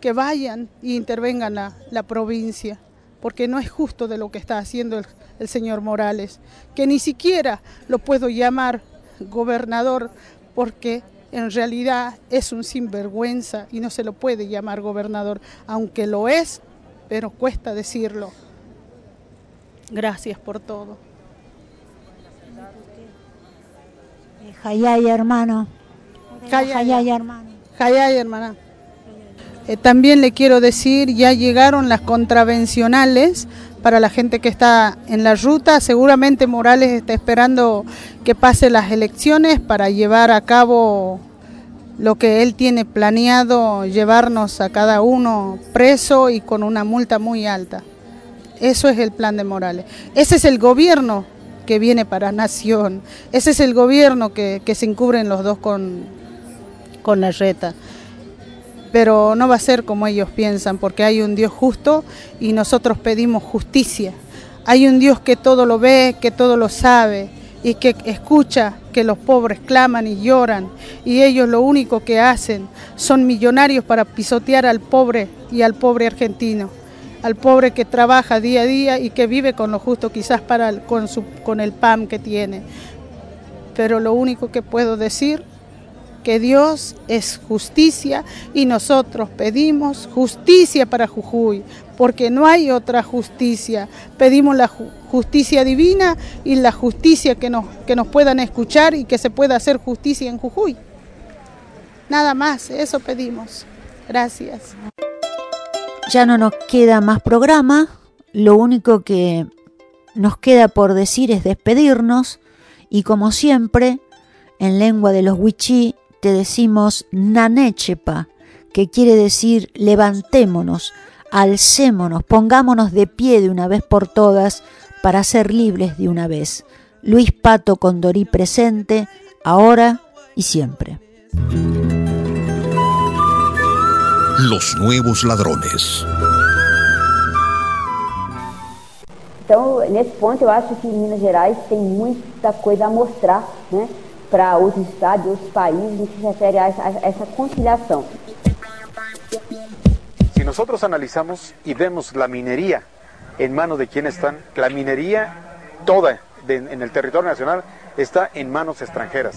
que vayan e intervengan la, la provincia porque no es justo de lo que está haciendo el, señor Morales, que ni siquiera lo puedo llamar gobernador porque en realidad es un sinvergüenza y no se lo puede llamar gobernador, aunque lo es, pero cuesta decirlo. Gracias por todo. Jayay, hermano. Jayay, hermano. Jayay, hermana. Eh, también le quiero decir, ya llegaron las contravencionales para la gente que está en la ruta. Seguramente Morales está esperando que pase las elecciones para llevar a cabo lo que él tiene planeado, llevarnos a cada uno preso y con una multa muy alta. Eso es el plan de Morales. Ese es el gobierno que viene para Nación. Ese es el gobierno que, se encubren los dos con, con la reta pero no va a ser como ellos piensan, porque hay un Dios justo y nosotros pedimos justicia. Hay un Dios que todo lo ve, que todo lo sabe y que escucha que los pobres claman y lloran y ellos lo único que hacen son millonarios para pisotear al pobre y al pobre argentino, al pobre que trabaja día a día y que vive con lo justo quizás para con, su, con el pan que tiene. Pero lo único que puedo decir que Dios es justicia y nosotros pedimos justicia para Jujuy, porque no hay otra justicia. Pedimos la justicia divina y la justicia que nos, que nos puedan escuchar y que se pueda hacer justicia en Jujuy. Nada más, eso pedimos. Gracias. Ya no nos queda más programa, lo único que nos queda por decir es despedirnos y como siempre, en lengua de los wichí te decimos nanechepa, que quiere decir levantémonos, alcémonos, pongámonos de pie de una vez por todas para ser libres de una vez. Luis Pato Condorí presente, ahora y siempre. Los nuevos ladrones. Então, nesse ponto, eu acho que Minas Gerais tem muita coisa a mostrar, né? Para otros estados y otros países en que se refiere a esa, conciliación. Si nosotros analizamos y vemos la minería en manos de quienes están, la minería toda en el territorio nacional está en manos extranjeras,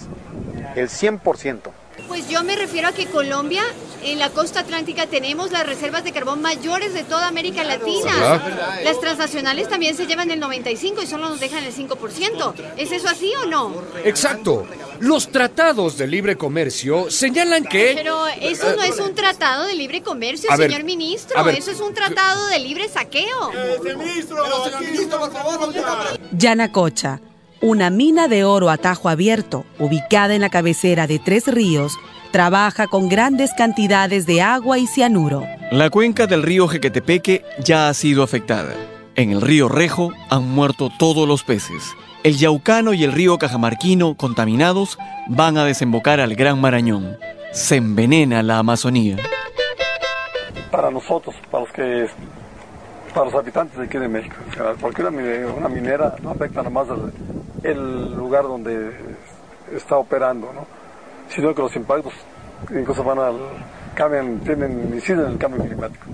el 100%. Pues yo me refiero a que Colombia, en la costa atlántica, tenemos las reservas de carbón mayores de toda América Latina. Las transnacionales también se llevan el 95 y solo nos dejan el 5%. ¿Es eso así o no? Exacto. Los tratados de libre comercio señalan que... Pero eso no es un tratado de libre comercio, señor ministro. Eso es un tratado de libre saqueo. Yana Cocha una mina de oro a tajo abierto, ubicada en la cabecera de Tres Ríos, trabaja con grandes cantidades de agua y cianuro. La cuenca del río Jequetepeque ya ha sido afectada. En el río Rejo han muerto todos los peces. El Yaucano y el río Cajamarquino, contaminados, van a desembocar al Gran Marañón. Se envenena la Amazonía. Para nosotros, para los que para los habitantes de aquí de México. O sea, porque una, una minera no afecta nada más el, el lugar donde está operando, ¿no? sino que los impactos incluso van al cambian, tienen, inciden en el cambio climático.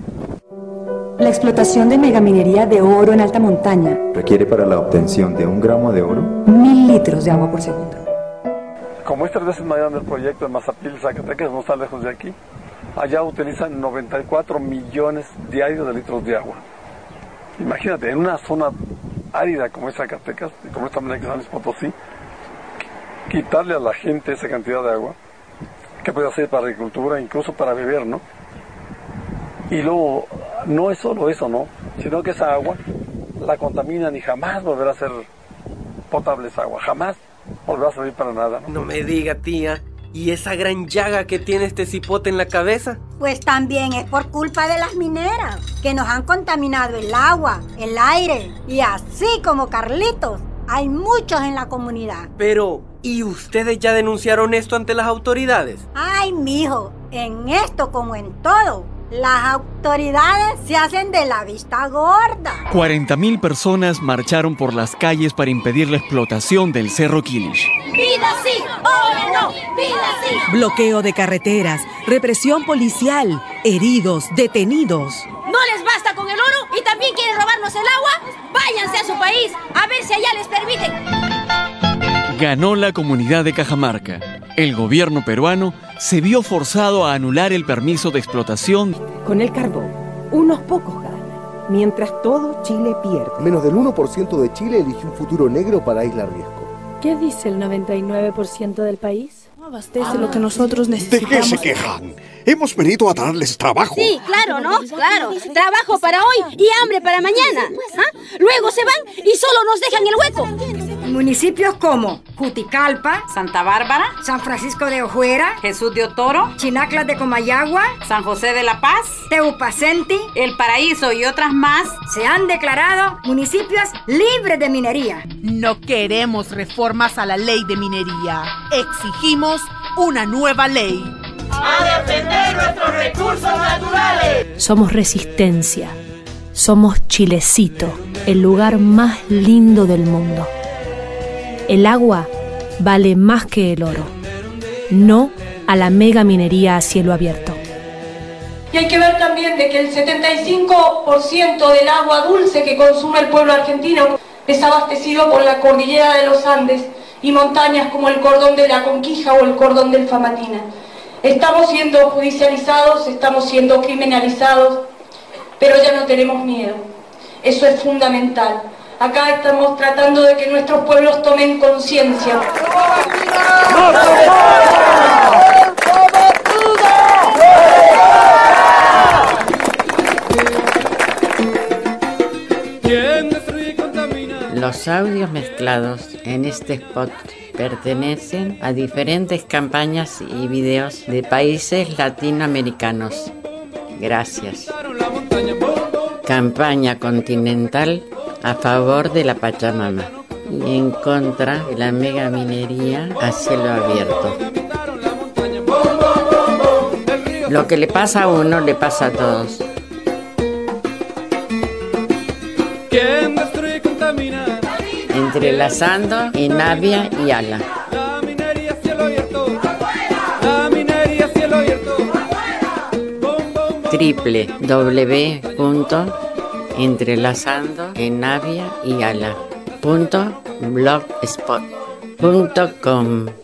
La explotación de megaminería de oro en alta montaña requiere para la obtención de un gramo de oro mil litros de agua por segundo. Como es tres veces más grande el proyecto de Mazapil, Zacatecas, no está lejos de aquí, allá utilizan 94 millones diarios de litros de agua. Imagínate, en una zona árida como es Zacatecas, como esta manera que San Luis Potosí, quitarle a la gente esa cantidad de agua, que puede hacer para agricultura, incluso para beber, ¿no? Y luego, no es solo eso, ¿no? Sino que esa agua la contaminan y jamás volverá a ser potable esa agua, jamás volverá a servir para nada, ¿no? No me diga, tía. ¿Y esa gran llaga que tiene este cipote en la cabeza? Pues también es por culpa de las mineras, que nos han contaminado el agua, el aire, y así como Carlitos, hay muchos en la comunidad. Pero, ¿y ustedes ya denunciaron esto ante las autoridades? Ay, mijo, en esto como en todo, las autoridades se hacen de la vista gorda. 40.000 personas marcharon por las calles para impedir la explotación del Cerro Kilish. ¡Vida sí! ¡Ahora no! ¡Vida sí! Bloqueo de carreteras, represión policial, heridos, detenidos. ¿No les basta con el oro y también quieren robarnos el agua? Váyanse a su país a ver si allá les permiten. Ganó la comunidad de Cajamarca. El gobierno peruano se vio forzado a anular el permiso de explotación. Con el carbón, unos pocos ganan, mientras todo Chile pierde. Menos del 1% de Chile eligió un futuro negro para Isla Riesgo. ¿Qué dice el 99% del país? No abastece lo que nosotros necesitamos. ¿De qué se quejan? Hemos venido a darles trabajo. Sí, claro, ¿no? Claro. Trabajo para hoy y hambre para mañana. ¿Ah? Luego se van y solo nos dejan el hueco. Municipios como Juticalpa, Santa Bárbara, San Francisco de Ojuera, Jesús de Otoro, Chinaclas de Comayagua, San José de la Paz, Teupacenti, El Paraíso y otras más se han declarado municipios libres de minería. No queremos reformas a la ley de minería. Exigimos una nueva ley. A defender nuestros recursos naturales. Somos resistencia. Somos Chilecito, el lugar más lindo del mundo. El agua vale más que el oro. No a la mega minería a cielo abierto. Y hay que ver también de que el 75% del agua dulce que consume el pueblo argentino es abastecido por la cordillera de los Andes y montañas como el cordón de la Conquija o el cordón del Famatina. Estamos siendo judicializados, estamos siendo criminalizados, pero ya no tenemos miedo. Eso es fundamental. Acá estamos tratando de que nuestros pueblos tomen conciencia. Los audios mezclados en este spot pertenecen a diferentes campañas y videos de países latinoamericanos. Gracias. Campaña continental a favor de la Pachamama y en contra de la megaminería a cielo abierto. Lo que le pasa a uno le pasa a todos. Entrelazando en Avia y Ala. Triple W entrelazando en Navia y Ala. Blogspot.com